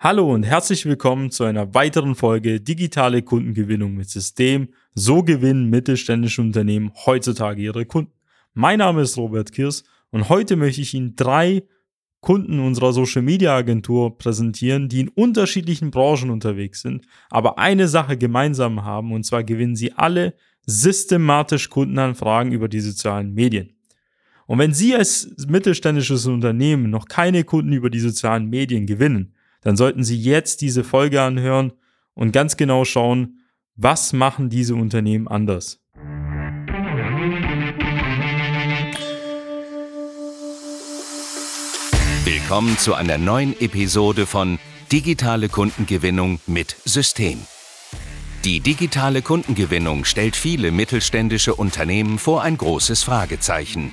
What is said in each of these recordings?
Hallo und herzlich willkommen zu einer weiteren Folge Digitale Kundengewinnung mit System. So gewinnen mittelständische Unternehmen heutzutage ihre Kunden. Mein Name ist Robert Kirs und heute möchte ich Ihnen drei Kunden unserer Social Media Agentur präsentieren, die in unterschiedlichen Branchen unterwegs sind, aber eine Sache gemeinsam haben und zwar gewinnen sie alle systematisch Kundenanfragen über die sozialen Medien. Und wenn Sie als mittelständisches Unternehmen noch keine Kunden über die sozialen Medien gewinnen, dann sollten Sie jetzt diese Folge anhören und ganz genau schauen, was machen diese Unternehmen anders. Willkommen zu einer neuen Episode von Digitale Kundengewinnung mit System. Die digitale Kundengewinnung stellt viele mittelständische Unternehmen vor ein großes Fragezeichen.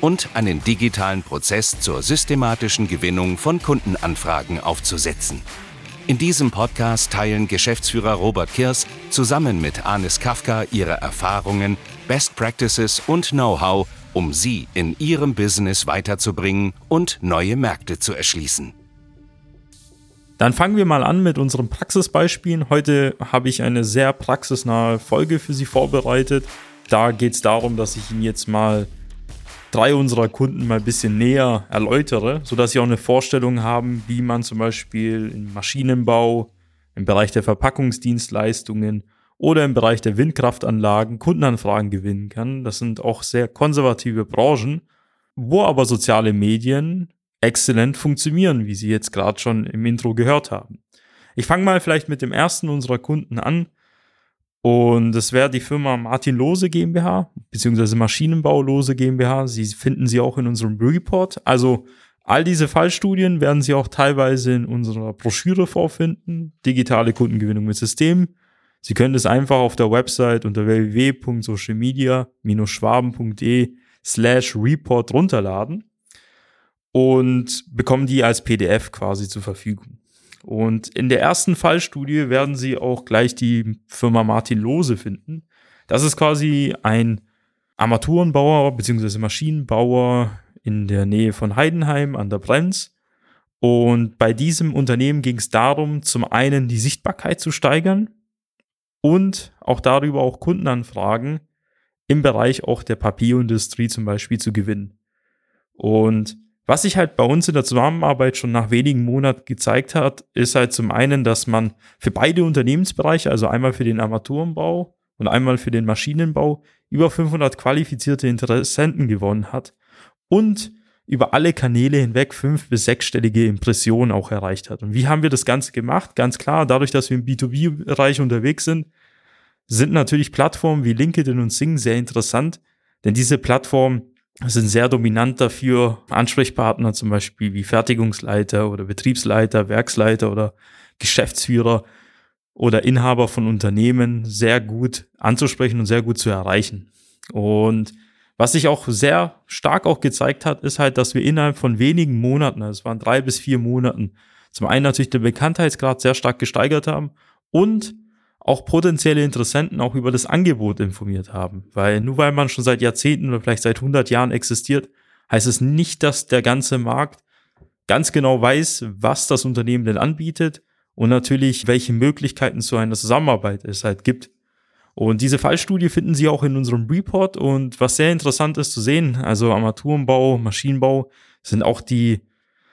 und einen digitalen Prozess zur systematischen Gewinnung von Kundenanfragen aufzusetzen. In diesem Podcast teilen Geschäftsführer Robert Kirs zusammen mit Anis Kafka ihre Erfahrungen, Best Practices und Know-how, um sie in ihrem Business weiterzubringen und neue Märkte zu erschließen. Dann fangen wir mal an mit unseren Praxisbeispielen. Heute habe ich eine sehr praxisnahe Folge für Sie vorbereitet. Da geht es darum, dass ich Ihnen jetzt mal drei unserer Kunden mal ein bisschen näher erläutere, sodass sie auch eine Vorstellung haben, wie man zum Beispiel im Maschinenbau, im Bereich der Verpackungsdienstleistungen oder im Bereich der Windkraftanlagen Kundenanfragen gewinnen kann. Das sind auch sehr konservative Branchen, wo aber soziale Medien exzellent funktionieren, wie Sie jetzt gerade schon im Intro gehört haben. Ich fange mal vielleicht mit dem ersten unserer Kunden an. Und das wäre die Firma Martin Lose GmbH, beziehungsweise Maschinenbau Lose GmbH. Sie finden sie auch in unserem Report. Also all diese Fallstudien werden Sie auch teilweise in unserer Broschüre vorfinden. Digitale Kundengewinnung mit System. Sie können das einfach auf der Website unter www.socialmedia-schwaben.de slash report runterladen und bekommen die als PDF quasi zur Verfügung. Und in der ersten Fallstudie werden Sie auch gleich die Firma Martin Lose finden. Das ist quasi ein Armaturenbauer bzw. Maschinenbauer in der Nähe von Heidenheim an der Brenz. Und bei diesem Unternehmen ging es darum, zum einen die Sichtbarkeit zu steigern und auch darüber auch Kundenanfragen im Bereich auch der Papierindustrie zum Beispiel zu gewinnen. Und was sich halt bei uns in der Zusammenarbeit schon nach wenigen Monaten gezeigt hat, ist halt zum einen, dass man für beide Unternehmensbereiche, also einmal für den Armaturenbau und einmal für den Maschinenbau, über 500 qualifizierte Interessenten gewonnen hat und über alle Kanäle hinweg fünf- bis sechsstellige Impressionen auch erreicht hat. Und wie haben wir das Ganze gemacht? Ganz klar, dadurch, dass wir im B2B-Bereich unterwegs sind, sind natürlich Plattformen wie LinkedIn und Sing sehr interessant, denn diese Plattformen sind sehr dominant dafür, Ansprechpartner zum Beispiel wie Fertigungsleiter oder Betriebsleiter, Werksleiter oder Geschäftsführer oder Inhaber von Unternehmen sehr gut anzusprechen und sehr gut zu erreichen. Und was sich auch sehr stark auch gezeigt hat, ist halt, dass wir innerhalb von wenigen Monaten, also es waren drei bis vier Monaten, zum einen natürlich den Bekanntheitsgrad sehr stark gesteigert haben und auch potenzielle Interessenten auch über das Angebot informiert haben. Weil nur weil man schon seit Jahrzehnten oder vielleicht seit 100 Jahren existiert, heißt es nicht, dass der ganze Markt ganz genau weiß, was das Unternehmen denn anbietet und natürlich, welche Möglichkeiten zu einer Zusammenarbeit es halt gibt. Und diese Fallstudie finden Sie auch in unserem Report und was sehr interessant ist zu sehen, also Armaturenbau, Maschinenbau sind auch die,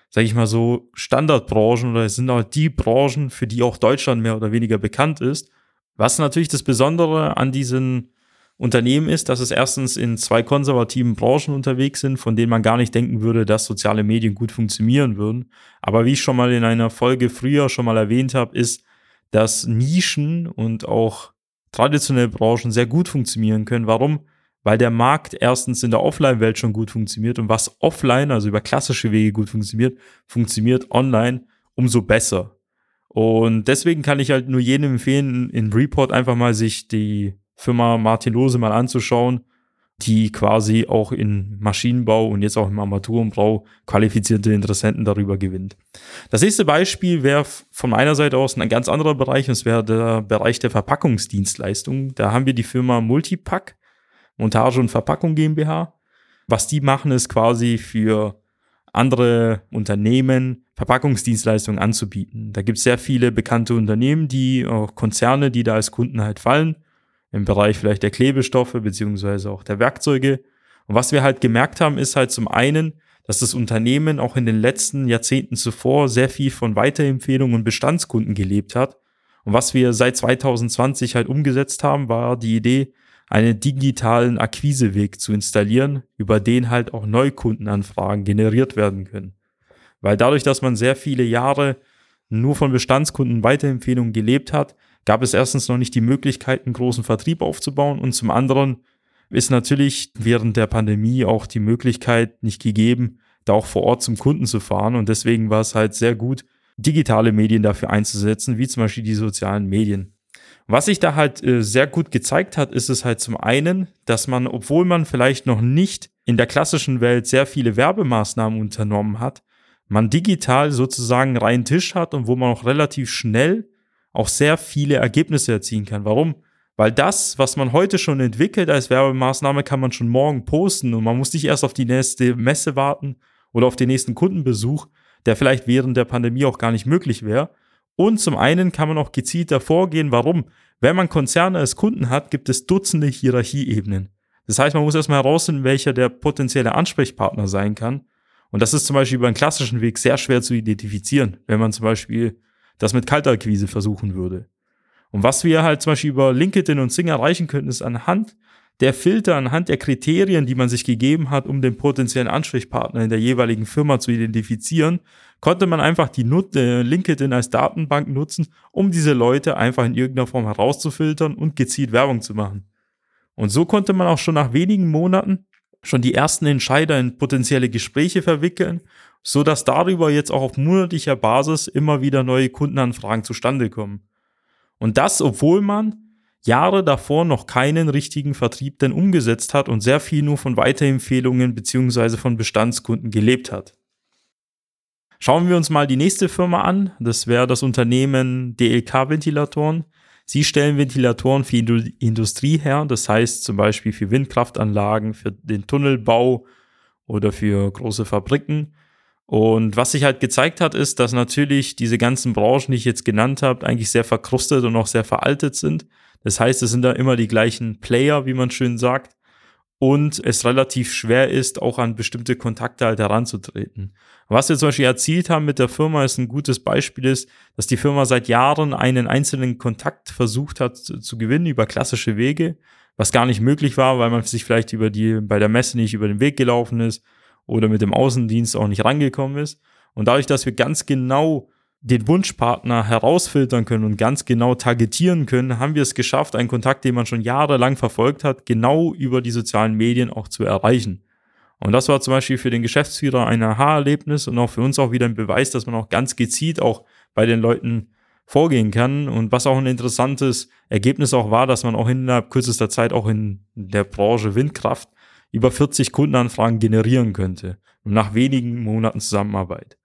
sage ich mal so, Standardbranchen oder sind auch die Branchen, für die auch Deutschland mehr oder weniger bekannt ist. Was natürlich das Besondere an diesen Unternehmen ist, dass es erstens in zwei konservativen Branchen unterwegs sind, von denen man gar nicht denken würde, dass soziale Medien gut funktionieren würden. Aber wie ich schon mal in einer Folge früher schon mal erwähnt habe, ist, dass Nischen und auch traditionelle Branchen sehr gut funktionieren können. Warum? Weil der Markt erstens in der Offline-Welt schon gut funktioniert und was offline, also über klassische Wege gut funktioniert, funktioniert online umso besser. Und deswegen kann ich halt nur jedem empfehlen, in Report einfach mal sich die Firma Martin Lose mal anzuschauen, die quasi auch in Maschinenbau und jetzt auch im Armaturenbau qualifizierte Interessenten darüber gewinnt. Das nächste Beispiel wäre von meiner Seite aus ein ganz anderer Bereich, und es wäre der Bereich der Verpackungsdienstleistungen. Da haben wir die Firma Multipack, Montage und Verpackung GmbH. Was die machen, ist quasi für andere Unternehmen Verpackungsdienstleistungen anzubieten. Da gibt es sehr viele bekannte Unternehmen, die auch Konzerne, die da als Kunden halt fallen im Bereich vielleicht der Klebestoffe beziehungsweise auch der Werkzeuge. Und was wir halt gemerkt haben, ist halt zum einen, dass das Unternehmen auch in den letzten Jahrzehnten zuvor sehr viel von Weiterempfehlungen und Bestandskunden gelebt hat. Und was wir seit 2020 halt umgesetzt haben, war die Idee, einen digitalen Akquiseweg zu installieren, über den halt auch Neukundenanfragen generiert werden können. Weil dadurch, dass man sehr viele Jahre nur von Bestandskunden Weiterempfehlungen gelebt hat, gab es erstens noch nicht die Möglichkeit, einen großen Vertrieb aufzubauen und zum anderen ist natürlich während der Pandemie auch die Möglichkeit nicht gegeben, da auch vor Ort zum Kunden zu fahren und deswegen war es halt sehr gut, digitale Medien dafür einzusetzen, wie zum Beispiel die sozialen Medien. Was sich da halt äh, sehr gut gezeigt hat, ist es halt zum einen, dass man, obwohl man vielleicht noch nicht in der klassischen Welt sehr viele Werbemaßnahmen unternommen hat, man digital sozusagen reinen Tisch hat und wo man auch relativ schnell auch sehr viele Ergebnisse erzielen kann. Warum? Weil das, was man heute schon entwickelt als Werbemaßnahme, kann man schon morgen posten und man muss nicht erst auf die nächste Messe warten oder auf den nächsten Kundenbesuch, der vielleicht während der Pandemie auch gar nicht möglich wäre. Und zum einen kann man auch gezielter vorgehen. Warum? Wenn man Konzerne als Kunden hat, gibt es Dutzende Hierarchieebenen. Das heißt, man muss erstmal herausfinden, welcher der potenzielle Ansprechpartner sein kann. Und das ist zum Beispiel über einen klassischen Weg sehr schwer zu identifizieren, wenn man zum Beispiel das mit Kaltakquise versuchen würde. Und was wir halt zum Beispiel über LinkedIn und Sing erreichen könnten, ist anhand der Filter, anhand der Kriterien, die man sich gegeben hat, um den potenziellen Ansprechpartner in der jeweiligen Firma zu identifizieren, konnte man einfach die Nut äh, LinkedIn als Datenbank nutzen, um diese Leute einfach in irgendeiner Form herauszufiltern und gezielt Werbung zu machen. Und so konnte man auch schon nach wenigen Monaten schon die ersten Entscheider in potenzielle Gespräche verwickeln, so dass darüber jetzt auch auf monatlicher Basis immer wieder neue Kundenanfragen zustande kommen. Und das, obwohl man Jahre davor noch keinen richtigen Vertrieb denn umgesetzt hat und sehr viel nur von Weiterempfehlungen beziehungsweise von Bestandskunden gelebt hat. Schauen wir uns mal die nächste Firma an. Das wäre das Unternehmen DLK Ventilatoren. Sie stellen Ventilatoren für die Industrie her, das heißt zum Beispiel für Windkraftanlagen, für den Tunnelbau oder für große Fabriken. Und was sich halt gezeigt hat, ist, dass natürlich diese ganzen Branchen, die ich jetzt genannt habe, eigentlich sehr verkrustet und auch sehr veraltet sind. Das heißt, es sind da immer die gleichen Player, wie man schön sagt. Und es relativ schwer ist, auch an bestimmte Kontakte halt heranzutreten. Was wir zum Beispiel erzielt haben mit der Firma, ist ein gutes Beispiel ist, dass die Firma seit Jahren einen einzelnen Kontakt versucht hat zu, zu gewinnen über klassische Wege, was gar nicht möglich war, weil man sich vielleicht über die, bei der Messe nicht über den Weg gelaufen ist oder mit dem Außendienst auch nicht rangekommen ist. Und dadurch, dass wir ganz genau den Wunschpartner herausfiltern können und ganz genau targetieren können, haben wir es geschafft, einen Kontakt, den man schon jahrelang verfolgt hat, genau über die sozialen Medien auch zu erreichen. Und das war zum Beispiel für den Geschäftsführer ein Aha-Erlebnis und auch für uns auch wieder ein Beweis, dass man auch ganz gezielt auch bei den Leuten vorgehen kann. Und was auch ein interessantes Ergebnis auch war, dass man auch innerhalb kürzester Zeit auch in der Branche Windkraft über 40 Kundenanfragen generieren könnte. Nach wenigen Monaten Zusammenarbeit.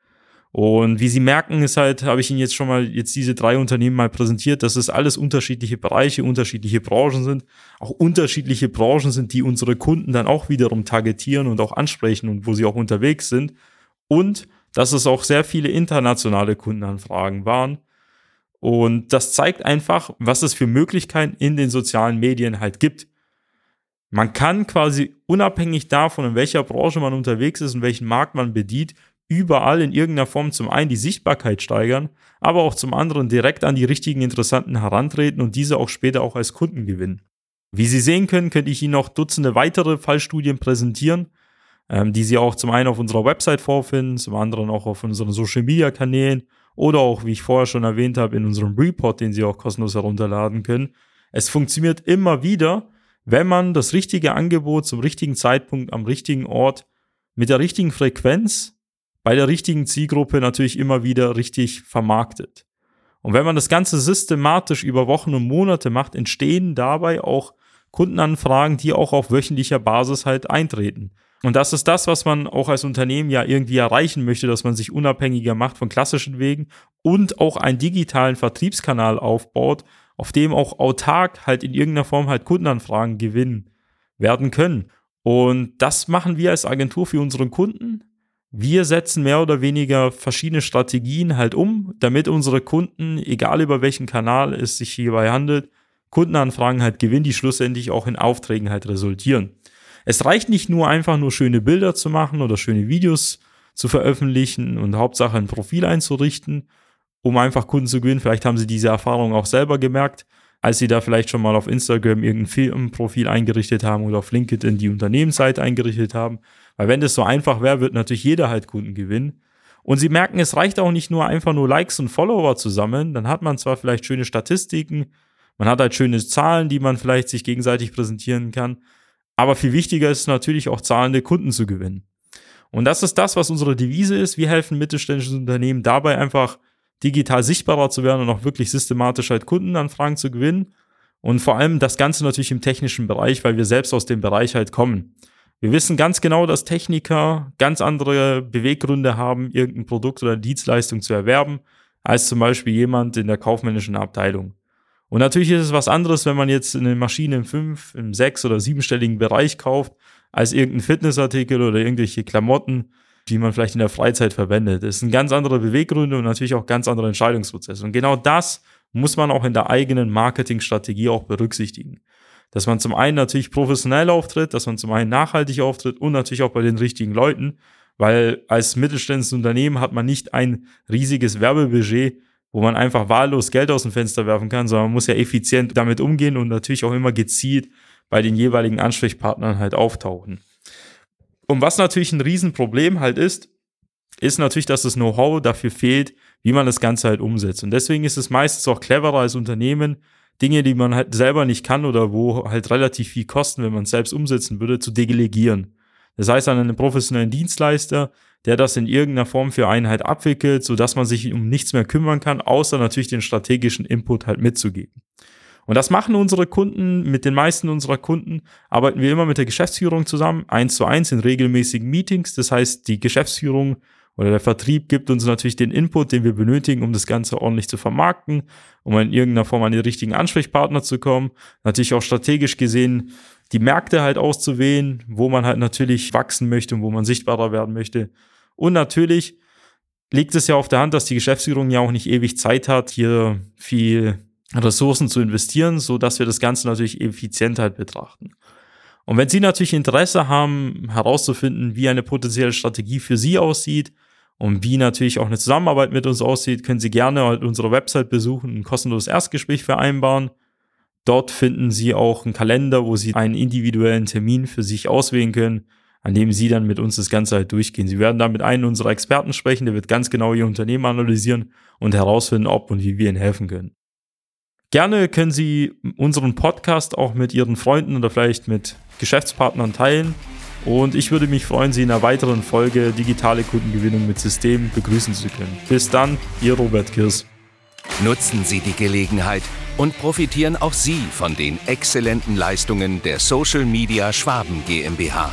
Und wie Sie merken, ist halt, habe ich Ihnen jetzt schon mal jetzt diese drei Unternehmen mal präsentiert, dass es alles unterschiedliche Bereiche, unterschiedliche Branchen sind, auch unterschiedliche Branchen sind, die unsere Kunden dann auch wiederum targetieren und auch ansprechen und wo sie auch unterwegs sind. Und dass es auch sehr viele internationale Kundenanfragen waren. Und das zeigt einfach, was es für Möglichkeiten in den sozialen Medien halt gibt. Man kann quasi unabhängig davon, in welcher Branche man unterwegs ist und welchen Markt man bedient, überall in irgendeiner Form zum einen die Sichtbarkeit steigern, aber auch zum anderen direkt an die richtigen Interessanten herantreten und diese auch später auch als Kunden gewinnen. Wie Sie sehen können, könnte ich Ihnen noch Dutzende weitere Fallstudien präsentieren, ähm, die Sie auch zum einen auf unserer Website vorfinden, zum anderen auch auf unseren Social Media Kanälen oder auch, wie ich vorher schon erwähnt habe, in unserem Report, den Sie auch kostenlos herunterladen können. Es funktioniert immer wieder, wenn man das richtige Angebot zum richtigen Zeitpunkt am richtigen Ort mit der richtigen Frequenz bei der richtigen Zielgruppe natürlich immer wieder richtig vermarktet. Und wenn man das Ganze systematisch über Wochen und Monate macht, entstehen dabei auch Kundenanfragen, die auch auf wöchentlicher Basis halt eintreten. Und das ist das, was man auch als Unternehmen ja irgendwie erreichen möchte, dass man sich unabhängiger macht von klassischen Wegen und auch einen digitalen Vertriebskanal aufbaut, auf dem auch autark halt in irgendeiner Form halt Kundenanfragen gewinnen werden können. Und das machen wir als Agentur für unseren Kunden. Wir setzen mehr oder weniger verschiedene Strategien halt um, damit unsere Kunden, egal über welchen Kanal es sich hierbei handelt, Kundenanfragen halt gewinnen, die schlussendlich auch in Aufträgen halt resultieren. Es reicht nicht nur einfach nur schöne Bilder zu machen oder schöne Videos zu veröffentlichen und Hauptsache ein Profil einzurichten, um einfach Kunden zu gewinnen. Vielleicht haben sie diese Erfahrung auch selber gemerkt, als sie da vielleicht schon mal auf Instagram irgendein Firmenprofil eingerichtet haben oder auf LinkedIn die Unternehmensseite eingerichtet haben. Weil wenn das so einfach wäre, wird natürlich jeder halt Kunden gewinnen. Und sie merken, es reicht auch nicht nur einfach nur Likes und Follower zu sammeln. Dann hat man zwar vielleicht schöne Statistiken, man hat halt schöne Zahlen, die man vielleicht sich gegenseitig präsentieren kann. Aber viel wichtiger ist natürlich auch zahlende Kunden zu gewinnen. Und das ist das, was unsere Devise ist. Wir helfen mittelständischen Unternehmen dabei einfach digital sichtbarer zu werden und auch wirklich systematisch halt Kundenanfragen zu gewinnen. Und vor allem das Ganze natürlich im technischen Bereich, weil wir selbst aus dem Bereich halt kommen. Wir wissen ganz genau, dass Techniker ganz andere Beweggründe haben, irgendein Produkt oder Dienstleistung zu erwerben, als zum Beispiel jemand in der kaufmännischen Abteilung. Und natürlich ist es was anderes, wenn man jetzt eine Maschine im 5, im 6 oder 7-stelligen Bereich kauft, als irgendein Fitnessartikel oder irgendwelche Klamotten, die man vielleicht in der Freizeit verwendet. Das sind ganz andere Beweggründe und natürlich auch ganz andere Entscheidungsprozesse. Und genau das muss man auch in der eigenen Marketingstrategie auch berücksichtigen. Dass man zum einen natürlich professionell auftritt, dass man zum einen nachhaltig auftritt und natürlich auch bei den richtigen Leuten, weil als mittelständisches Unternehmen hat man nicht ein riesiges Werbebudget, wo man einfach wahllos Geld aus dem Fenster werfen kann, sondern man muss ja effizient damit umgehen und natürlich auch immer gezielt bei den jeweiligen Ansprechpartnern halt auftauchen. Und was natürlich ein Riesenproblem halt ist, ist natürlich, dass das Know-how dafür fehlt, wie man das Ganze halt umsetzt. Und deswegen ist es meistens auch cleverer als Unternehmen, Dinge, die man halt selber nicht kann oder wo halt relativ viel kosten, wenn man es selbst umsetzen würde, zu delegieren. Das heißt, an einen professionellen Dienstleister, der das in irgendeiner Form für einen halt abwickelt, sodass man sich um nichts mehr kümmern kann, außer natürlich den strategischen Input halt mitzugeben. Und das machen unsere Kunden, mit den meisten unserer Kunden arbeiten wir immer mit der Geschäftsführung zusammen, eins zu eins in regelmäßigen Meetings. Das heißt, die Geschäftsführung oder der Vertrieb gibt uns natürlich den Input, den wir benötigen, um das Ganze ordentlich zu vermarkten, um in irgendeiner Form an die richtigen Ansprechpartner zu kommen. Natürlich auch strategisch gesehen die Märkte halt auszuwählen, wo man halt natürlich wachsen möchte und wo man sichtbarer werden möchte. Und natürlich liegt es ja auf der Hand, dass die Geschäftsführung ja auch nicht ewig Zeit hat, hier viel Ressourcen zu investieren, so dass wir das Ganze natürlich effizient halt betrachten. Und wenn Sie natürlich Interesse haben, herauszufinden, wie eine potenzielle Strategie für Sie aussieht und wie natürlich auch eine Zusammenarbeit mit uns aussieht, können Sie gerne halt unsere Website besuchen, ein kostenloses Erstgespräch vereinbaren. Dort finden Sie auch einen Kalender, wo Sie einen individuellen Termin für sich auswählen können, an dem Sie dann mit uns das Ganze halt durchgehen. Sie werden dann mit einem unserer Experten sprechen, der wird ganz genau Ihr Unternehmen analysieren und herausfinden, ob und wie wir Ihnen helfen können. Gerne können Sie unseren Podcast auch mit Ihren Freunden oder vielleicht mit Geschäftspartnern teilen. Und ich würde mich freuen, Sie in einer weiteren Folge Digitale Kundengewinnung mit System begrüßen zu können. Bis dann, Ihr Robert Kirs. Nutzen Sie die Gelegenheit und profitieren auch Sie von den exzellenten Leistungen der Social Media Schwaben GmbH.